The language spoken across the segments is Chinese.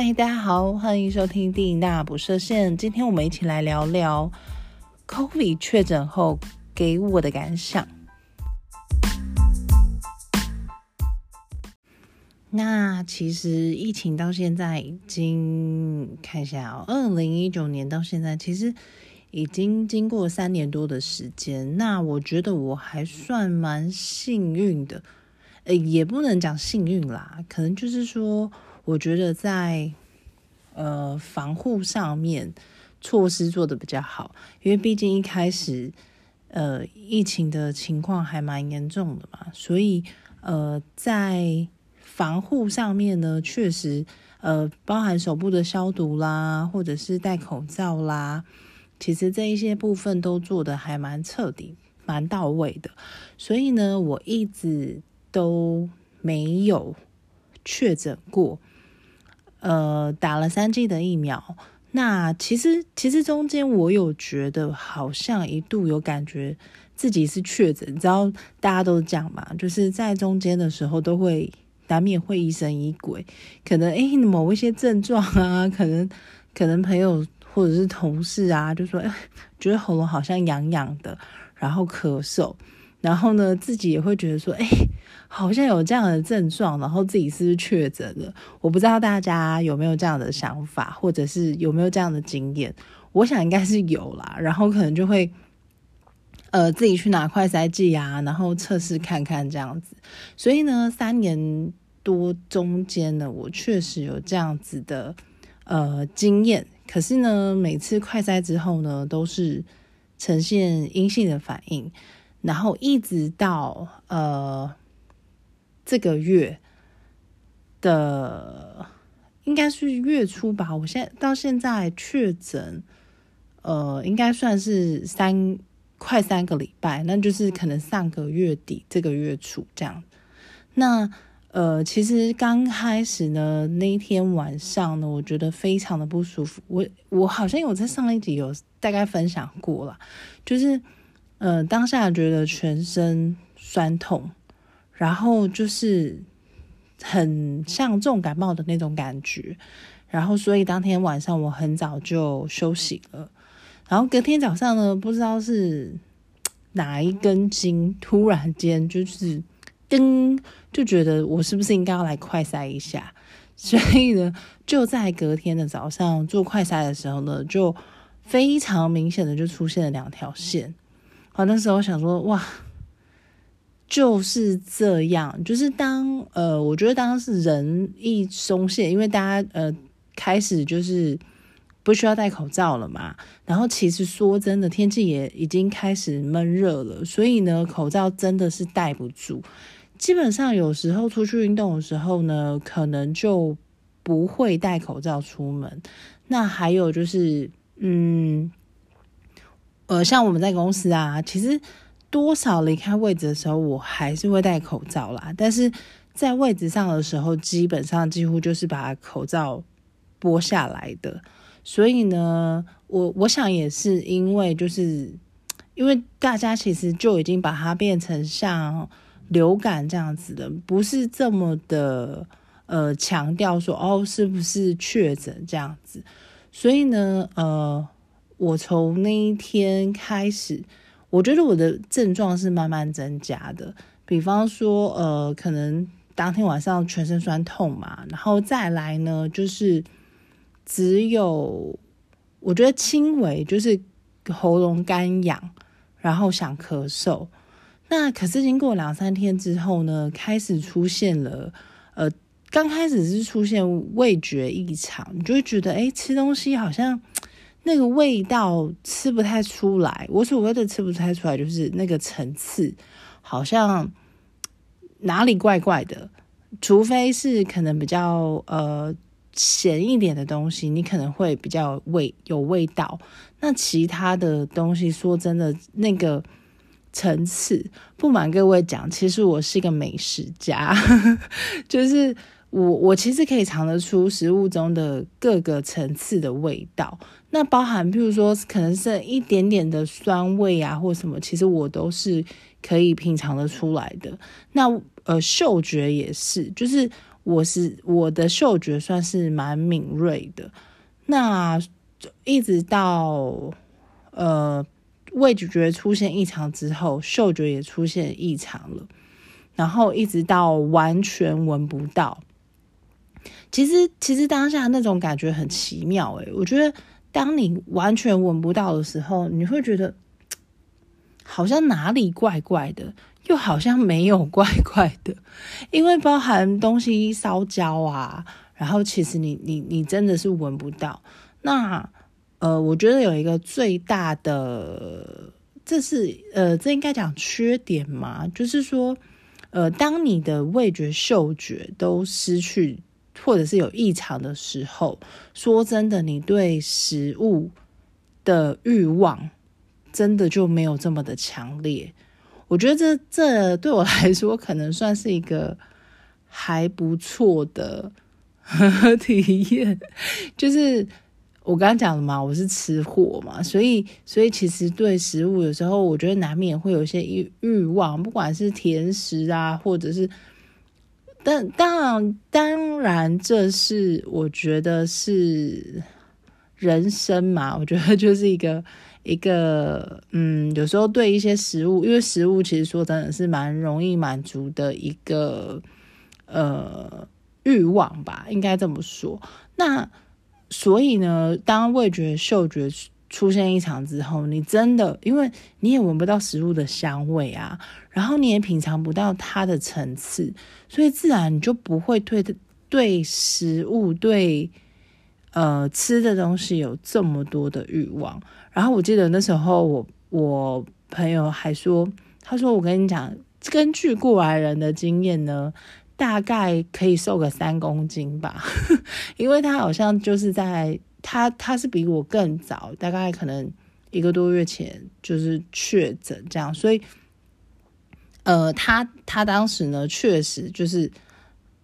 嗨，大家好，欢迎收听电影大不设限。今天我们一起来聊聊 COVID 确诊后给我的感想。那其实疫情到现在已经看一下哦，二零一九年到现在，其实已经经过三年多的时间。那我觉得我还算蛮幸运的，呃，也不能讲幸运啦，可能就是说。我觉得在呃防护上面措施做的比较好，因为毕竟一开始呃疫情的情况还蛮严重的嘛，所以呃在防护上面呢，确实呃包含手部的消毒啦，或者是戴口罩啦，其实这一些部分都做的还蛮彻底、蛮到位的，所以呢，我一直都没有确诊过。呃，打了三剂的疫苗，那其实其实中间我有觉得好像一度有感觉自己是确诊，你知道大家都讲嘛，就是在中间的时候都会难免会疑神疑鬼，可能诶某一些症状啊，可能可能朋友或者是同事啊就说，哎，觉得喉咙好像痒痒的，然后咳嗽。然后呢，自己也会觉得说，哎，好像有这样的症状，然后自己是不是确诊了？我不知道大家有没有这样的想法，或者是有没有这样的经验？我想应该是有啦。然后可能就会，呃，自己去拿快筛剂啊，然后测试看看这样子。所以呢，三年多中间呢，我确实有这样子的呃经验。可是呢，每次快筛之后呢，都是呈现阴性的反应。然后一直到呃这个月的应该是月初吧，我现在到现在确诊，呃，应该算是三快三个礼拜，那就是可能上个月底这个月初这样。那呃，其实刚开始呢，那一天晚上呢，我觉得非常的不舒服。我我好像有在上一集有大概分享过了，就是。呃，当下觉得全身酸痛，然后就是很像重感冒的那种感觉，然后所以当天晚上我很早就休息了，然后隔天早上呢，不知道是哪一根筋突然间就是噔，就觉得我是不是应该要来快筛一下，所以呢，就在隔天的早上做快筛的时候呢，就非常明显的就出现了两条线。好，那时候想说，哇，就是这样，就是当呃，我觉得当时人一松懈，因为大家呃开始就是不需要戴口罩了嘛，然后其实说真的，天气也已经开始闷热了，所以呢，口罩真的是戴不住。基本上有时候出去运动的时候呢，可能就不会戴口罩出门。那还有就是，嗯。呃，像我们在公司啊，其实多少离开位置的时候，我还是会戴口罩啦。但是在位置上的时候，基本上几乎就是把口罩剥下来的。所以呢，我我想也是因为，就是因为大家其实就已经把它变成像流感这样子的，不是这么的呃强调说哦是不是确诊这样子。所以呢，呃。我从那一天开始，我觉得我的症状是慢慢增加的。比方说，呃，可能当天晚上全身酸痛嘛，然后再来呢，就是只有我觉得轻微，就是喉咙干痒，然后想咳嗽。那可是经过两三天之后呢，开始出现了，呃，刚开始是出现味觉异常，你就会觉得，哎，吃东西好像。那个味道吃不太出来，我所谓的吃不太出来，就是那个层次好像哪里怪怪的。除非是可能比较呃咸一点的东西，你可能会比较味有味道。那其他的东西，说真的，那个层次，不瞒各位讲，其实我是一个美食家，就是我我其实可以尝得出食物中的各个层次的味道。那包含，譬如说，可能是一点点的酸味啊，或什么，其实我都是可以品尝的出来的。那呃，嗅觉也是，就是我是我的嗅觉算是蛮敏锐的。那一直到呃味觉出现异常之后，嗅觉也出现异常了，然后一直到完全闻不到。其实，其实当下那种感觉很奇妙诶，我觉得当你完全闻不到的时候，你会觉得 好像哪里怪怪的，又好像没有怪怪的，因为包含东西烧焦啊，然后其实你你你真的是闻不到。那呃，我觉得有一个最大的，这是呃，这应该讲缺点嘛，就是说呃，当你的味觉、嗅觉都失去。或者是有异常的时候，说真的，你对食物的欲望真的就没有这么的强烈。我觉得这这对我来说可能算是一个还不错的 体验。就是我刚刚讲了嘛，我是吃货嘛，所以所以其实对食物有时候我觉得难免会有一些欲欲望，不管是甜食啊，或者是。但当然，当然，这是我觉得是人生嘛。我觉得就是一个 一个，嗯，有时候对一些食物，因为食物其实说真的是蛮容易满足的一个呃欲望吧，应该这么说。那所以呢，当味觉、嗅觉。出现异常之后，你真的因为你也闻不到食物的香味啊，然后你也品尝不到它的层次，所以自然你就不会对对食物对呃吃的东西有这么多的欲望。然后我记得那时候我我朋友还说，他说我跟你讲，根据过来人的经验呢，大概可以瘦个三公斤吧，因为他好像就是在。他他是比我更早，大概可能一个多月前就是确诊这样，所以，呃，他他当时呢确实就是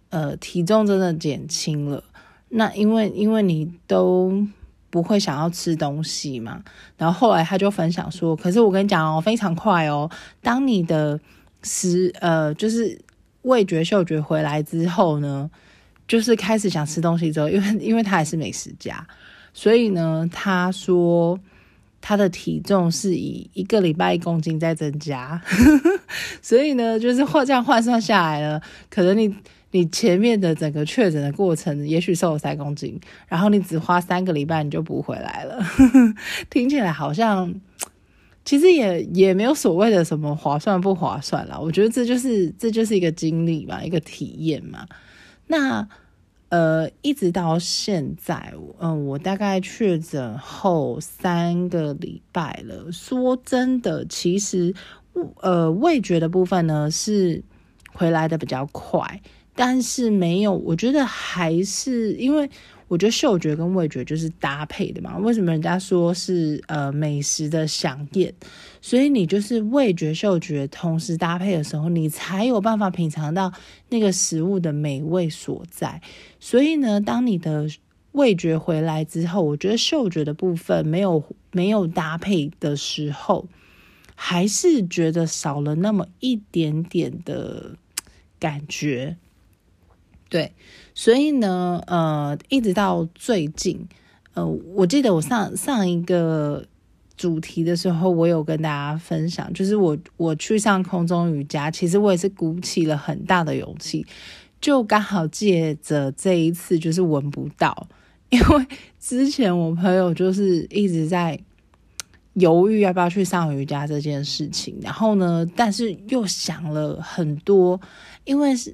呃体重真的减轻了。那因为因为你都不会想要吃东西嘛，然后后来他就分享说，可是我跟你讲哦，非常快哦，当你的食呃就是味觉嗅觉回来之后呢，就是开始想吃东西之后，因为因为他还是美食家。所以呢，他说他的体重是以一个礼拜一公斤在增加，所以呢，就是换这样换算下来了，可能你你前面的整个确诊的过程，也许瘦了三公斤，然后你只花三个礼拜你就补回来了，听起来好像其实也也没有所谓的什么划算不划算啦。我觉得这就是这就是一个经历嘛，一个体验嘛，那。呃，一直到现在，嗯，我大概确诊后三个礼拜了。说真的，其实，呃，味觉的部分呢是回来的比较快，但是没有，我觉得还是因为。我觉得嗅觉跟味觉就是搭配的嘛。为什么人家说是呃美食的享宴？所以你就是味觉、嗅觉同时搭配的时候，你才有办法品尝到那个食物的美味所在。所以呢，当你的味觉回来之后，我觉得嗅觉的部分没有没有搭配的时候，还是觉得少了那么一点点的感觉。对，所以呢，呃，一直到最近，呃，我记得我上上一个主题的时候，我有跟大家分享，就是我我去上空中瑜伽，其实我也是鼓起了很大的勇气，就刚好借着这一次，就是闻不到，因为之前我朋友就是一直在犹豫要不要去上瑜伽这件事情，然后呢，但是又想了很多，因为是。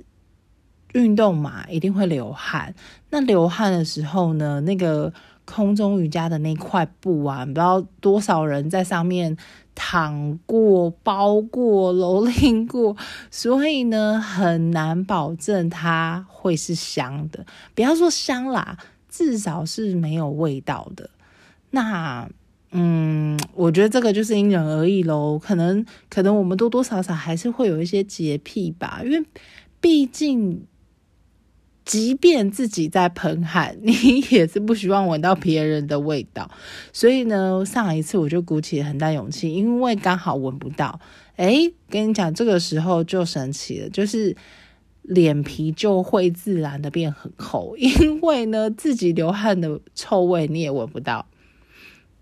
运动嘛，一定会流汗。那流汗的时候呢，那个空中瑜伽的那块布啊，不知道多少人在上面躺过、包过、蹂躏过，所以呢，很难保证它会是香的。不要说香啦，至少是没有味道的。那，嗯，我觉得这个就是因人而异喽。可能，可能我们多多少少还是会有一些洁癖吧，因为毕竟。即便自己在喷汗，你也是不希望闻到别人的味道。所以呢，上一次我就鼓起很大勇气，因为刚好闻不到。哎，跟你讲，这个时候就神奇了，就是脸皮就会自然的变很厚，因为呢，自己流汗的臭味你也闻不到，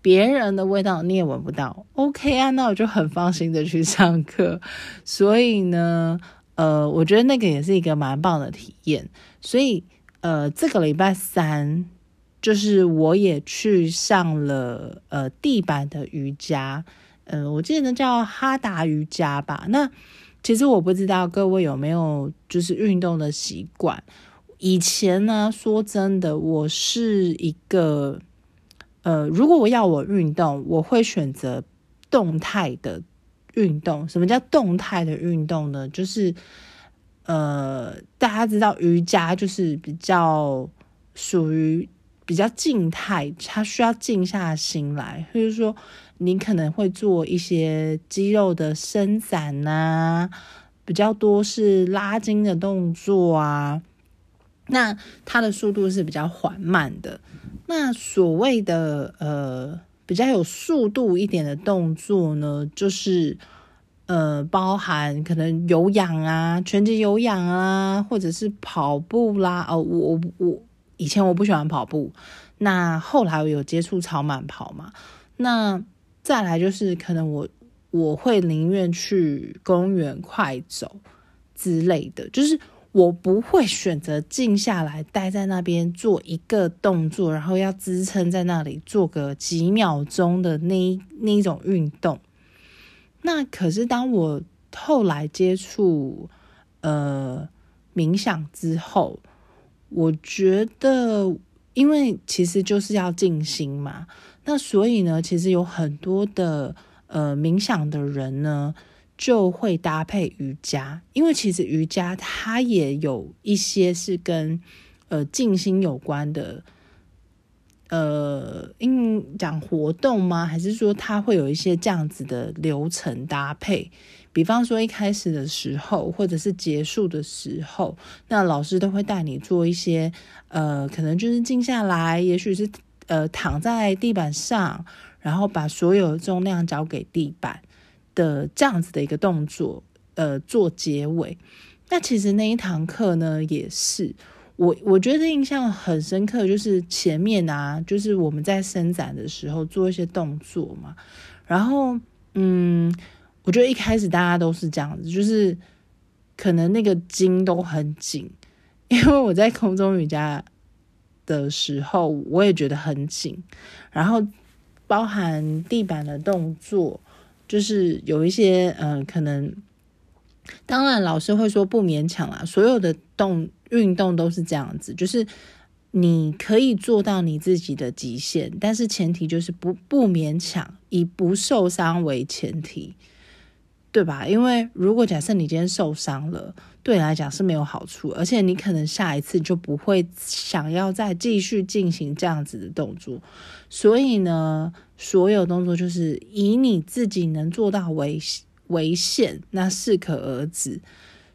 别人的味道你也闻不到。OK 啊，那我就很放心的去上课。所以呢，呃，我觉得那个也是一个蛮棒的体验。所以，呃，这个礼拜三就是我也去上了呃地板的瑜伽，呃，我记得叫哈达瑜伽吧。那其实我不知道各位有没有就是运动的习惯。以前呢，说真的，我是一个呃，如果我要我运动，我会选择动态的运动。什么叫动态的运动呢？就是呃，大家知道瑜伽就是比较属于比较静态，它需要静下心来，就是说。你可能会做一些肌肉的伸展呐，比较多是拉筋的动作啊。那它的速度是比较缓慢的。那所谓的呃比较有速度一点的动作呢，就是呃包含可能有氧啊，拳击有氧啊，或者是跑步啦。哦，我我以前我不喜欢跑步，那后来我有接触超慢跑嘛，那。再来就是可能我我会宁愿去公园快走之类的，就是我不会选择静下来待在那边做一个动作，然后要支撑在那里做个几秒钟的那那一种运动。那可是当我后来接触呃冥想之后，我觉得因为其实就是要静心嘛。那所以呢，其实有很多的呃冥想的人呢，就会搭配瑜伽，因为其实瑜伽它也有一些是跟呃静心有关的，呃，应讲活动吗？还是说它会有一些这样子的流程搭配？比方说一开始的时候，或者是结束的时候，那老师都会带你做一些呃，可能就是静下来，也许是。呃，躺在地板上，然后把所有重量交给地板的这样子的一个动作，呃，做结尾。那其实那一堂课呢，也是我我觉得印象很深刻，就是前面啊，就是我们在伸展的时候做一些动作嘛。然后，嗯，我觉得一开始大家都是这样子，就是可能那个筋都很紧，因为我在空中瑜伽。的时候，我也觉得很紧，然后包含地板的动作，就是有一些呃，可能当然老师会说不勉强啦，所有的动运动都是这样子，就是你可以做到你自己的极限，但是前提就是不不勉强，以不受伤为前提。对吧？因为如果假设你今天受伤了，对你来讲是没有好处，而且你可能下一次就不会想要再继续进行这样子的动作。所以呢，所有动作就是以你自己能做到为为限，那适可而止。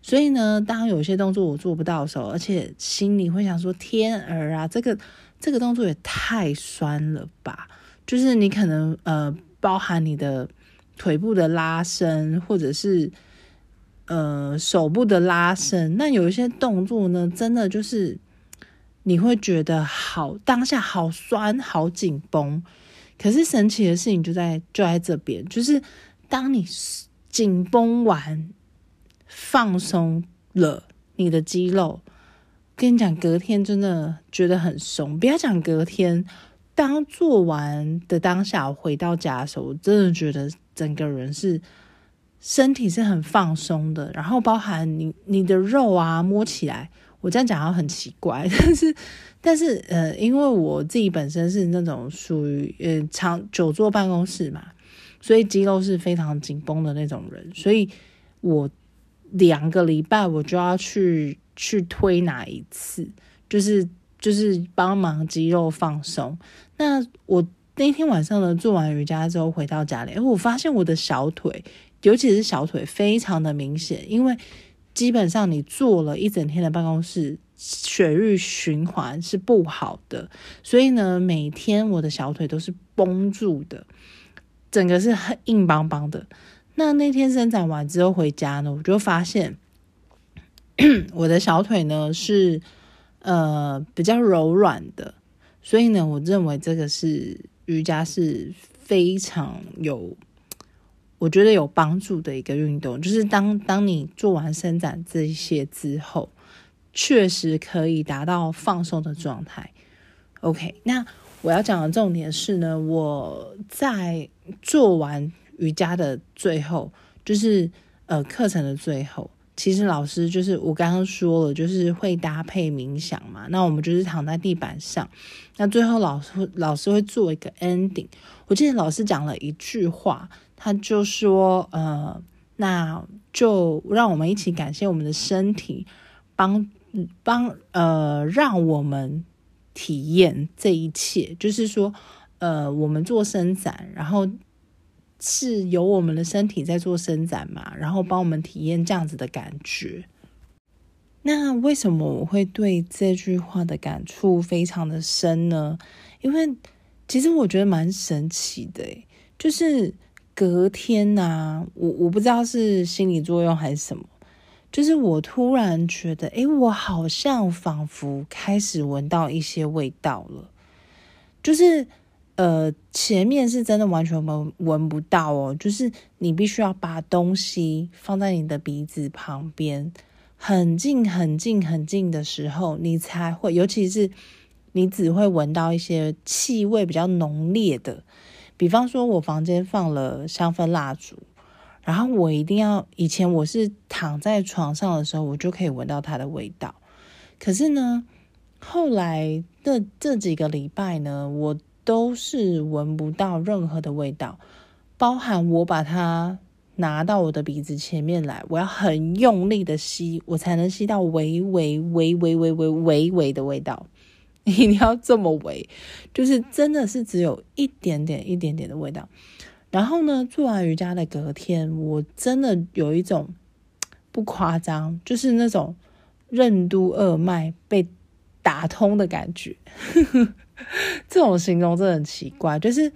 所以呢，当有些动作我做不到的时候，而且心里会想说：“天儿啊，这个这个动作也太酸了吧！”就是你可能呃，包含你的。腿部的拉伸，或者是呃手部的拉伸，那有一些动作呢，真的就是你会觉得好当下好酸、好紧绷。可是神奇的事情就在就在这边，就是当你紧绷完、放松了你的肌肉，跟你讲，隔天真的觉得很松。不要讲隔天，当做完的当下，我回到家的时候，我真的觉得。整个人是身体是很放松的，然后包含你你的肉啊，摸起来，我这样讲很奇怪，但是但是呃，因为我自己本身是那种属于呃长久坐办公室嘛，所以肌肉是非常紧绷的那种人，所以我两个礼拜我就要去去推拿一次，就是就是帮忙肌肉放松。那我。那天晚上呢，做完瑜伽之后回到家里，哎，我发现我的小腿，尤其是小腿，非常的明显。因为基本上你坐了一整天的办公室，血液循环是不好的，所以呢，每天我的小腿都是绷住的，整个是很硬邦邦的。那那天伸展完之后回家呢，我就发现 我的小腿呢是呃比较柔软的，所以呢，我认为这个是瑜伽是非常有，我觉得有帮助的一个运动。就是当当你做完伸展这些之后，确实可以达到放松的状态。OK，那我要讲的重点是呢，我在做完瑜伽的最后，就是呃课程的最后。其实老师就是我刚刚说了，就是会搭配冥想嘛。那我们就是躺在地板上，那最后老师老师会做一个 ending。我记得老师讲了一句话，他就说：“呃，那就让我们一起感谢我们的身体，帮帮呃，让我们体验这一切。就是说，呃，我们做伸展，然后。”是由我们的身体在做伸展嘛，然后帮我们体验这样子的感觉。那为什么我会对这句话的感触非常的深呢？因为其实我觉得蛮神奇的，就是隔天呐，我我不知道是心理作用还是什么，就是我突然觉得，哎，我好像仿佛开始闻到一些味道了，就是。呃，前面是真的完全闻闻不到哦，就是你必须要把东西放在你的鼻子旁边，很近很近很近的时候，你才会，尤其是你只会闻到一些气味比较浓烈的，比方说我房间放了香氛蜡烛，然后我一定要，以前我是躺在床上的时候，我就可以闻到它的味道，可是呢，后来的这几个礼拜呢，我。都是闻不到任何的味道，包含我把它拿到我的鼻子前面来，我要很用力的吸，我才能吸到微微微微微微微微的味道。一定要这么微，就是真的是只有一点点一点点的味道。然后呢，做完瑜伽的隔天，我真的有一种不夸张，就是那种任督二脉被打通的感觉。这种形容真的很奇怪，就是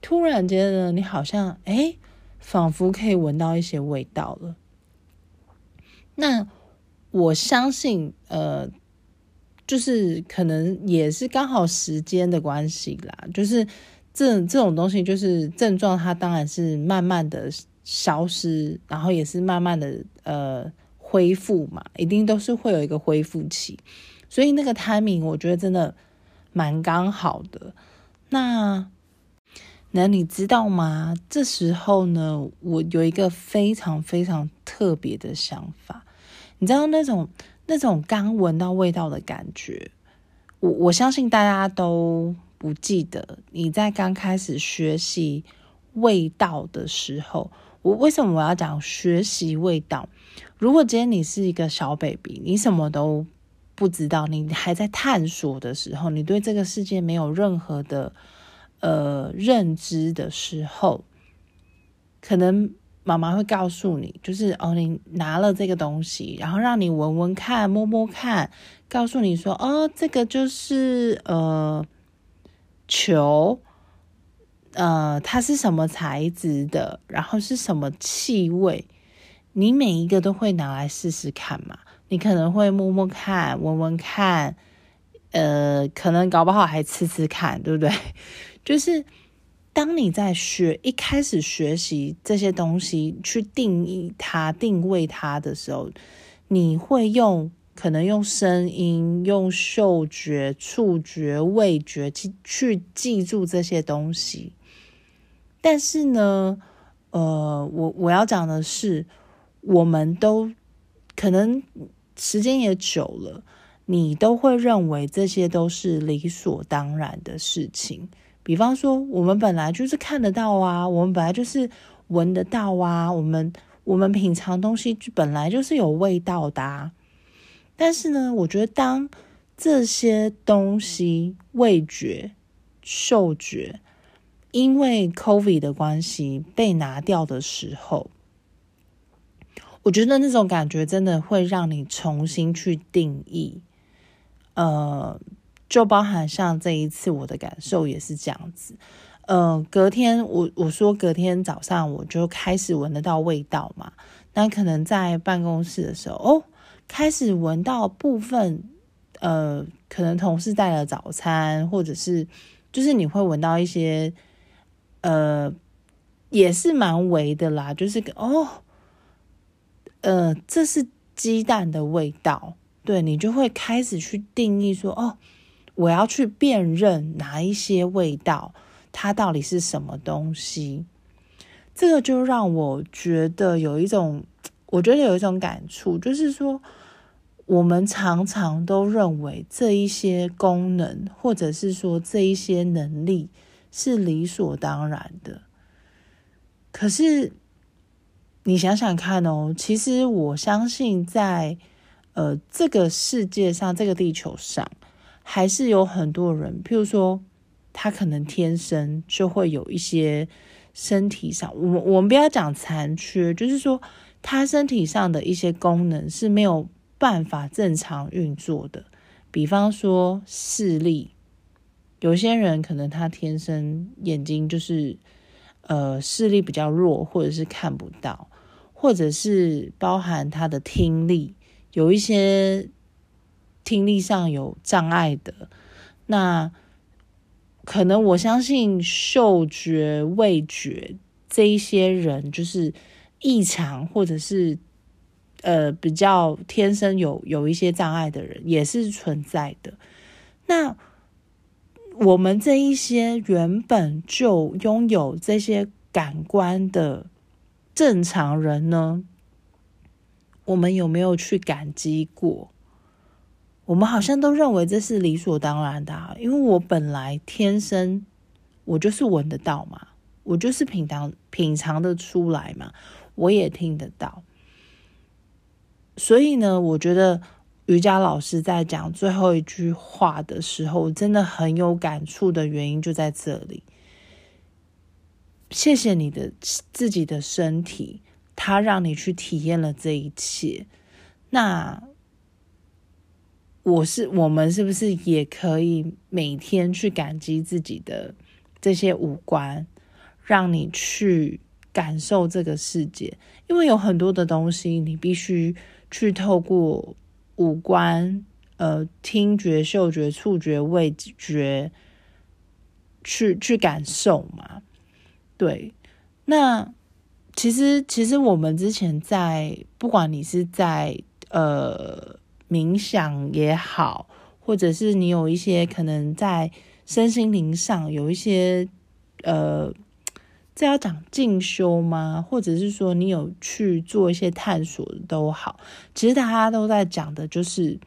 突然间呢，你好像哎，仿佛可以闻到一些味道了。那我相信，呃，就是可能也是刚好时间的关系啦。就是这这种东西，就是症状，它当然是慢慢的消失，然后也是慢慢的呃恢复嘛，一定都是会有一个恢复期。所以那个 timing，我觉得真的。蛮刚好的，那那你知道吗？这时候呢，我有一个非常非常特别的想法。你知道那种那种刚闻到味道的感觉，我我相信大家都不记得。你在刚开始学习味道的时候，我为什么我要讲学习味道？如果今天你是一个小 baby，你什么都。不知道你还在探索的时候，你对这个世界没有任何的呃认知的时候，可能妈妈会告诉你，就是哦，你拿了这个东西，然后让你闻闻看、摸摸看，告诉你说，哦，这个就是呃球，呃，它是什么材质的，然后是什么气味，你每一个都会拿来试试看嘛。你可能会摸摸看、闻闻看，呃，可能搞不好还吃吃看，对不对？就是当你在学一开始学习这些东西，去定义它、定位它的时候，你会用可能用声音、用嗅觉、触觉、味觉去去记住这些东西。但是呢，呃，我我要讲的是，我们都可能。时间也久了，你都会认为这些都是理所当然的事情。比方说，我们本来就是看得到啊，我们本来就是闻得到啊，我们我们品尝东西就本来就是有味道的。但是呢，我觉得当这些东西味觉、嗅觉因为 COVID 的关系被拿掉的时候，我觉得那种感觉真的会让你重新去定义，呃，就包含像这一次我的感受也是这样子，呃，隔天我我说隔天早上我就开始闻得到味道嘛，那可能在办公室的时候，哦，开始闻到部分，呃，可能同事带了早餐，或者是就是你会闻到一些，呃，也是蛮微的啦，就是哦，呃，这是鸡蛋的味道，对你就会开始去定义说，哦，我要去辨认哪一些味道，它到底是什么东西。这个就让我觉得有一种，我觉得有一种感触，就是说，我们常常都认为这一些功能，或者是说这一些能力是理所当然的。可是你想想看哦，其实我相信在呃这个世界上，这个地球上，还是有很多人，譬如说，他可能天生就会有一些。身体上，我们我们不要讲残缺，就是说他身体上的一些功能是没有办法正常运作的。比方说视力，有些人可能他天生眼睛就是呃视力比较弱，或者是看不到，或者是包含他的听力，有一些听力上有障碍的，那。可能我相信嗅觉、味觉这一些人就是异常，或者是呃比较天生有有一些障碍的人也是存在的。那我们这一些原本就拥有这些感官的正常人呢，我们有没有去感激过？我们好像都认为这是理所当然的，因为我本来天生我就是闻得到嘛，我就是品尝品尝的出来嘛，我也听得到。所以呢，我觉得瑜伽老师在讲最后一句话的时候，真的很有感触的原因就在这里。谢谢你的自己的身体，它让你去体验了这一切。那。我是我们是不是也可以每天去感激自己的这些五官，让你去感受这个世界？因为有很多的东西，你必须去透过五官，呃，听觉、嗅觉、触觉、味觉，去去感受嘛。对，那其实其实我们之前在，不管你是在呃。冥想也好，或者是你有一些可能在身心灵上有一些呃，这要讲进修吗？或者是说你有去做一些探索都好，其实大家都在讲的就是，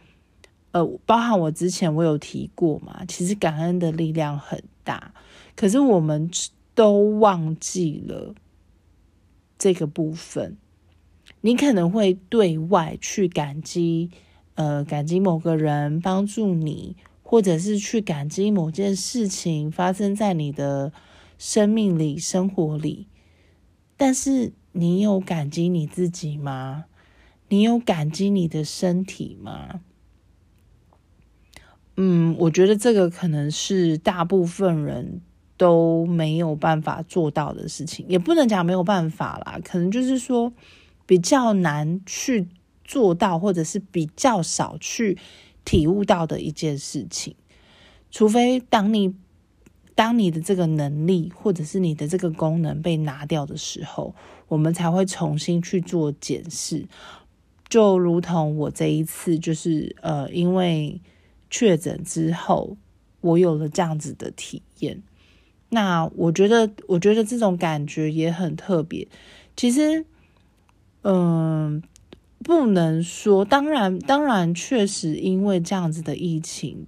呃，包含我之前我有提过嘛，其实感恩的力量很大，可是我们都忘记了这个部分。你可能会对外去感激。呃，感激某个人帮助你，或者是去感激某件事情发生在你的生命里、生活里。但是，你有感激你自己吗？你有感激你的身体吗？嗯，我觉得这个可能是大部分人都没有办法做到的事情，也不能讲没有办法啦，可能就是说比较难去。做到，或者是比较少去体悟到的一件事情，除非当你当你的这个能力，或者是你的这个功能被拿掉的时候，我们才会重新去做检视。就如同我这一次，就是呃，因为确诊之后，我有了这样子的体验。那我觉得，我觉得这种感觉也很特别。其实，嗯。不能说，当然，当然，确实，因为这样子的疫情，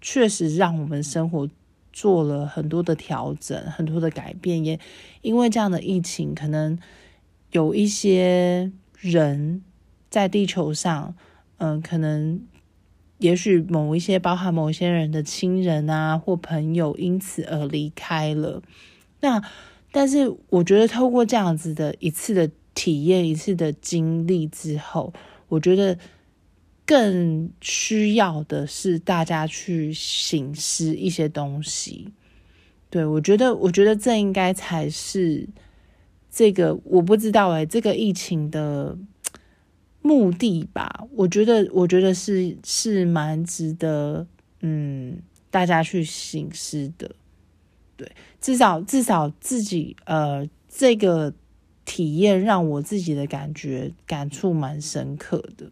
确实让我们生活做了很多的调整，很多的改变。也因为这样的疫情，可能有一些人在地球上，嗯，可能也许某一些，包含某些人的亲人啊或朋友，因此而离开了。那，但是我觉得，透过这样子的一次的。体验一次的经历之后，我觉得更需要的是大家去醒思一些东西。对我觉得，我觉得这应该才是这个我不知道哎，这个疫情的目的吧。我觉得，我觉得是是蛮值得，嗯，大家去行思的。对，至少至少自己呃，这个体验让我自己的感觉感触蛮深刻的。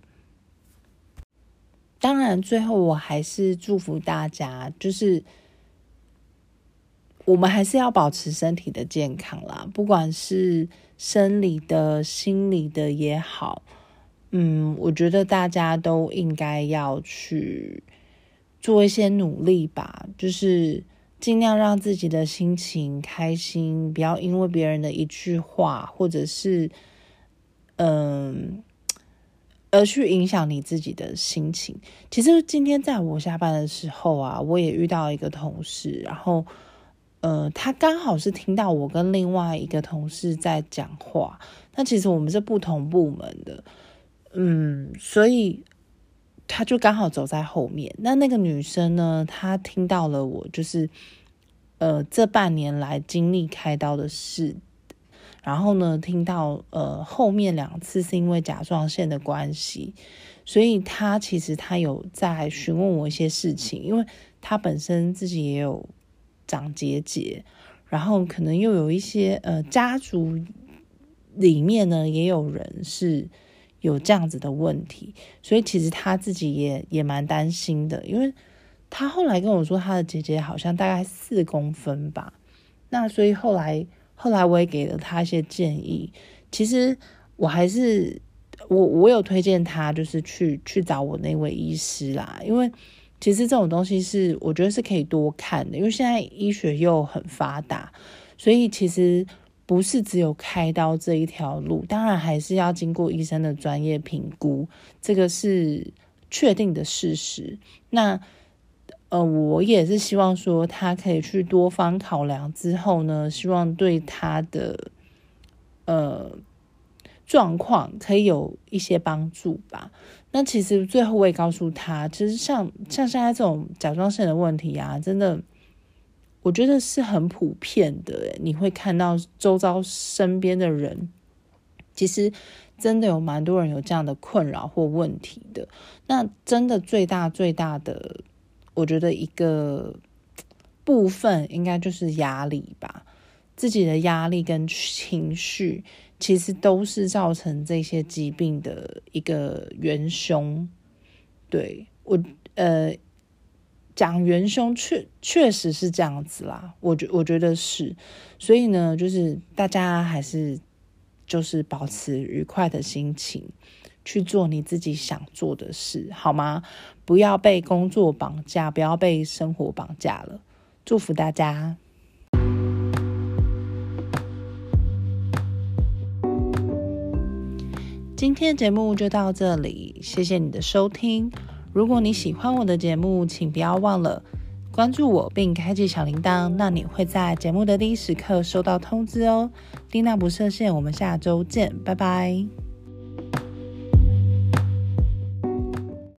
当然，最后我还是祝福大家，就是我们还是要保持身体的健康啦，不管是生理的、心理的也好，嗯，我觉得大家都应该要去做一些努力吧，就是尽量让自己的心情开心，不要因为别人的一句话，或者是嗯。而去影响你自己的心情。其实今天在我下班的时候啊，我也遇到一个同事，然后，呃，他刚好是听到我跟另外一个同事在讲话。那其实我们是不同部门的，嗯，所以他就刚好走在后面。那那个女生呢，她听到了我就是，呃，这半年来经历开刀的事。然后呢，听到呃后面两次是因为甲状腺的关系，所以他其实他有在询问我一些事情，因为他本身自己也有长结节，然后可能又有一些呃家族里面呢也有人是有这样子的问题，所以其实他自己也也蛮担心的，因为他后来跟我说他的结节好像大概四公分吧，那所以后来。后来我也给了他一些建议，其实我还是我我有推荐他，就是去去找我那位医师啦。因为其实这种东西是我觉得是可以多看的，因为现在医学又很发达，所以其实不是只有开刀这一条路，当然还是要经过医生的专业评估，这个是确定的事实。那呃，我也是希望说他可以去多方考量之后呢，希望对他的呃状况可以有一些帮助吧。那其实最后我也告诉他，其实像像现在这种甲状腺的问题啊，真的我觉得是很普遍的。你会看到周遭身边的人，其实真的有蛮多人有这样的困扰或问题的。那真的最大最大的。我觉得一个部分应该就是压力吧，自己的压力跟情绪其实都是造成这些疾病的一个元凶。对我，呃，讲元凶确确实是这样子啦，我觉我觉得是，所以呢，就是大家还是就是保持愉快的心情。去做你自己想做的事，好吗？不要被工作绑架，不要被生活绑架了。祝福大家！今天节目就到这里，谢谢你的收听。如果你喜欢我的节目，请不要忘了关注我并开启小铃铛，那你会在节目的第一时刻收到通知哦。丁娜不设限，我们下周见，拜拜。